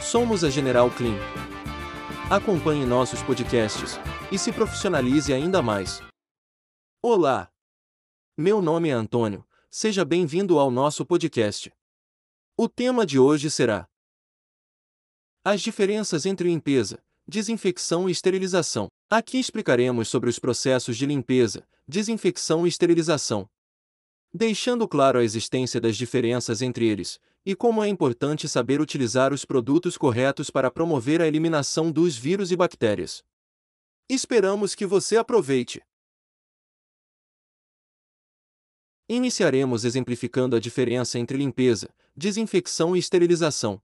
Somos a General Clean. Acompanhe nossos podcasts e se profissionalize ainda mais. Olá! Meu nome é Antônio, seja bem-vindo ao nosso podcast. O tema de hoje será as diferenças entre limpeza, desinfecção e esterilização. Aqui explicaremos sobre os processos de limpeza, desinfecção e esterilização, deixando claro a existência das diferenças entre eles, e como é importante saber utilizar os produtos corretos para promover a eliminação dos vírus e bactérias. Esperamos que você aproveite! Iniciaremos exemplificando a diferença entre limpeza, desinfecção e esterilização.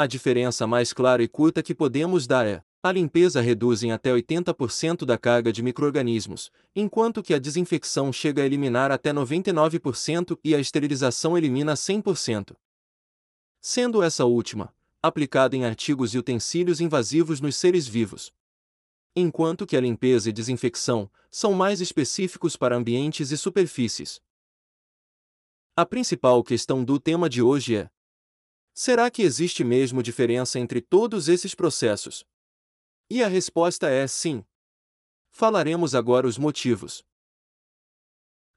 A diferença mais clara e curta que podemos dar é: a limpeza reduz em até 80% da carga de microrganismos, enquanto que a desinfecção chega a eliminar até 99% e a esterilização elimina 100%. Sendo essa última aplicada em artigos e utensílios invasivos nos seres vivos. Enquanto que a limpeza e desinfecção são mais específicos para ambientes e superfícies. A principal questão do tema de hoje é: será que existe mesmo diferença entre todos esses processos? E a resposta é sim. Falaremos agora os motivos.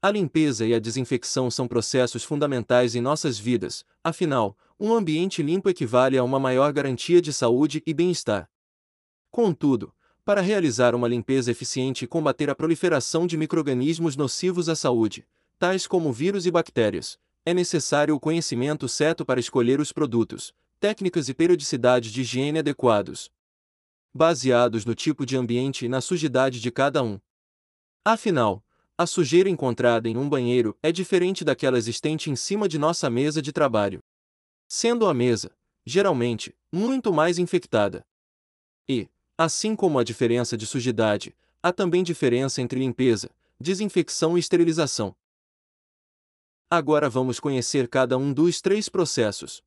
A limpeza e a desinfecção são processos fundamentais em nossas vidas, afinal, um ambiente limpo equivale a uma maior garantia de saúde e bem-estar. Contudo, para realizar uma limpeza eficiente e combater a proliferação de microrganismos nocivos à saúde, tais como vírus e bactérias, é necessário o conhecimento certo para escolher os produtos, técnicas e periodicidade de higiene adequados, baseados no tipo de ambiente e na sujidade de cada um. Afinal, a sujeira encontrada em um banheiro é diferente daquela existente em cima de nossa mesa de trabalho. Sendo a mesa, geralmente, muito mais infectada. E, assim como a diferença de sujidade, há também diferença entre limpeza, desinfecção e esterilização. Agora vamos conhecer cada um dos três processos.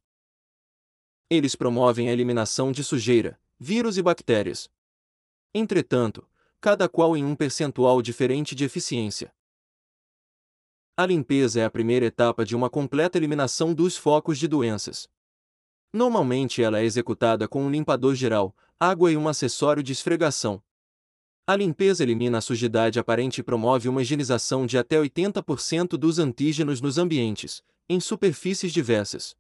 Eles promovem a eliminação de sujeira, vírus e bactérias. Entretanto, cada qual em um percentual diferente de eficiência. A limpeza é a primeira etapa de uma completa eliminação dos focos de doenças. Normalmente ela é executada com um limpador geral, água e um acessório de esfregação. A limpeza elimina a sujidade aparente e promove uma higienização de até 80% dos antígenos nos ambientes, em superfícies diversas.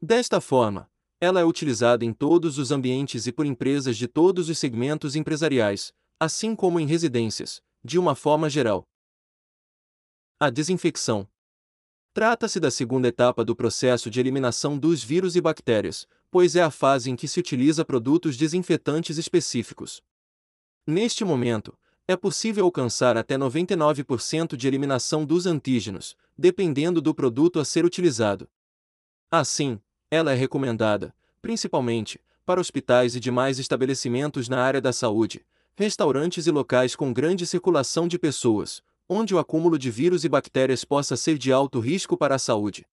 Desta forma, ela é utilizada em todos os ambientes e por empresas de todos os segmentos empresariais, assim como em residências, de uma forma geral. A desinfecção. Trata-se da segunda etapa do processo de eliminação dos vírus e bactérias, pois é a fase em que se utiliza produtos desinfetantes específicos. Neste momento, é possível alcançar até 99% de eliminação dos antígenos, dependendo do produto a ser utilizado. Assim, ela é recomendada, principalmente, para hospitais e demais estabelecimentos na área da saúde, restaurantes e locais com grande circulação de pessoas, onde o acúmulo de vírus e bactérias possa ser de alto risco para a saúde.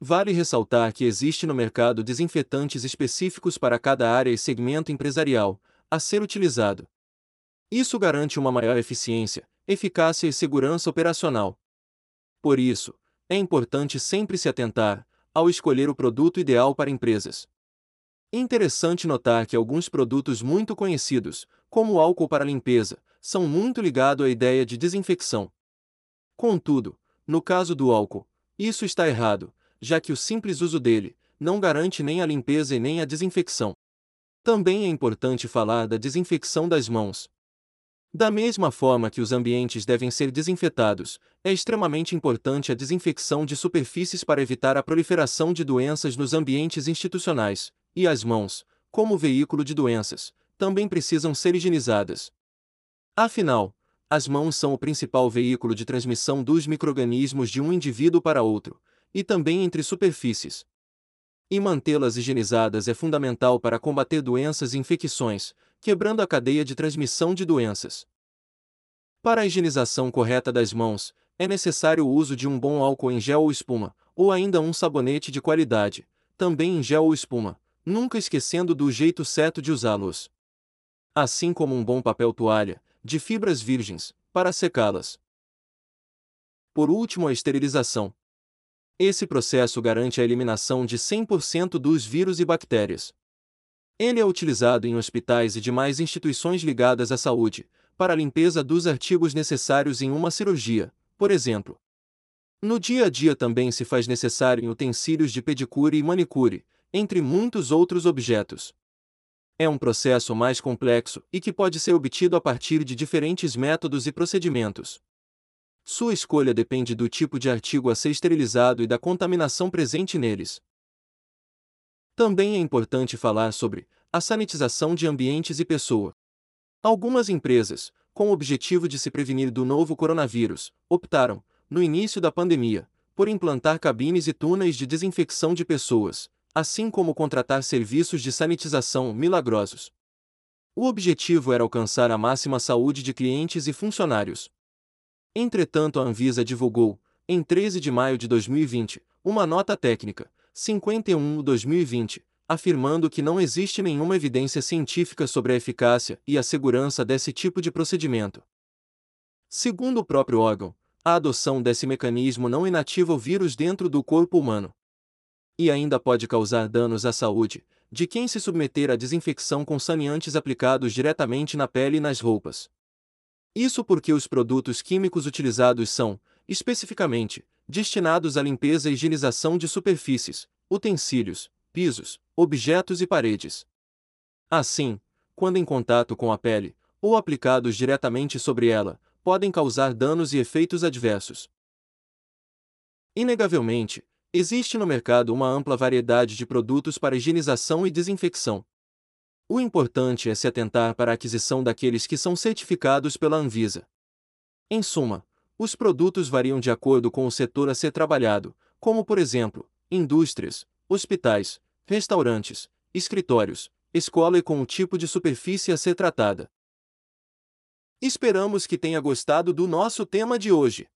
Vale ressaltar que existe no mercado desinfetantes específicos para cada área e segmento empresarial, a ser utilizado. Isso garante uma maior eficiência, eficácia e segurança operacional. Por isso, é importante sempre se atentar, ao escolher o produto ideal para empresas. Interessante notar que alguns produtos muito conhecidos, como o álcool para limpeza, são muito ligados à ideia de desinfecção. Contudo, no caso do álcool, isso está errado, já que o simples uso dele não garante nem a limpeza e nem a desinfecção. Também é importante falar da desinfecção das mãos, da mesma forma que os ambientes devem ser desinfetados, é extremamente importante a desinfecção de superfícies para evitar a proliferação de doenças nos ambientes institucionais, e as mãos, como veículo de doenças, também precisam ser higienizadas. Afinal, as mãos são o principal veículo de transmissão dos microrganismos de um indivíduo para outro, e também entre superfícies. E mantê-las higienizadas é fundamental para combater doenças e infecções, quebrando a cadeia de transmissão de doenças. Para a higienização correta das mãos, é necessário o uso de um bom álcool em gel ou espuma, ou ainda um sabonete de qualidade, também em gel ou espuma, nunca esquecendo do jeito certo de usá-los. Assim como um bom papel toalha, de fibras virgens, para secá-las. Por último, a esterilização. Esse processo garante a eliminação de 100% dos vírus e bactérias. Ele é utilizado em hospitais e demais instituições ligadas à saúde, para a limpeza dos artigos necessários em uma cirurgia, por exemplo. No dia a dia também se faz necessário em utensílios de pedicure e manicure, entre muitos outros objetos. É um processo mais complexo e que pode ser obtido a partir de diferentes métodos e procedimentos. Sua escolha depende do tipo de artigo a ser esterilizado e da contaminação presente neles. Também é importante falar sobre a sanitização de ambientes e pessoa. Algumas empresas, com o objetivo de se prevenir do novo coronavírus, optaram, no início da pandemia, por implantar cabines e túneis de desinfecção de pessoas, assim como contratar serviços de sanitização milagrosos. O objetivo era alcançar a máxima saúde de clientes e funcionários. Entretanto, a Anvisa divulgou, em 13 de maio de 2020, uma nota técnica, 51-2020, afirmando que não existe nenhuma evidência científica sobre a eficácia e a segurança desse tipo de procedimento. Segundo o próprio órgão, a adoção desse mecanismo não inativa o vírus dentro do corpo humano. E ainda pode causar danos à saúde, de quem se submeter à desinfecção com saneantes aplicados diretamente na pele e nas roupas. Isso porque os produtos químicos utilizados são, especificamente, destinados à limpeza e higienização de superfícies, utensílios, pisos, objetos e paredes. Assim, quando em contato com a pele, ou aplicados diretamente sobre ela, podem causar danos e efeitos adversos. Inegavelmente, existe no mercado uma ampla variedade de produtos para higienização e desinfecção. O importante é se atentar para a aquisição daqueles que são certificados pela Anvisa. Em suma, os produtos variam de acordo com o setor a ser trabalhado, como por exemplo, indústrias, hospitais, restaurantes, escritórios, escola e com o tipo de superfície a ser tratada. Esperamos que tenha gostado do nosso tema de hoje.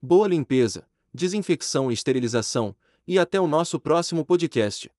Boa limpeza, desinfecção e esterilização, e até o nosso próximo podcast.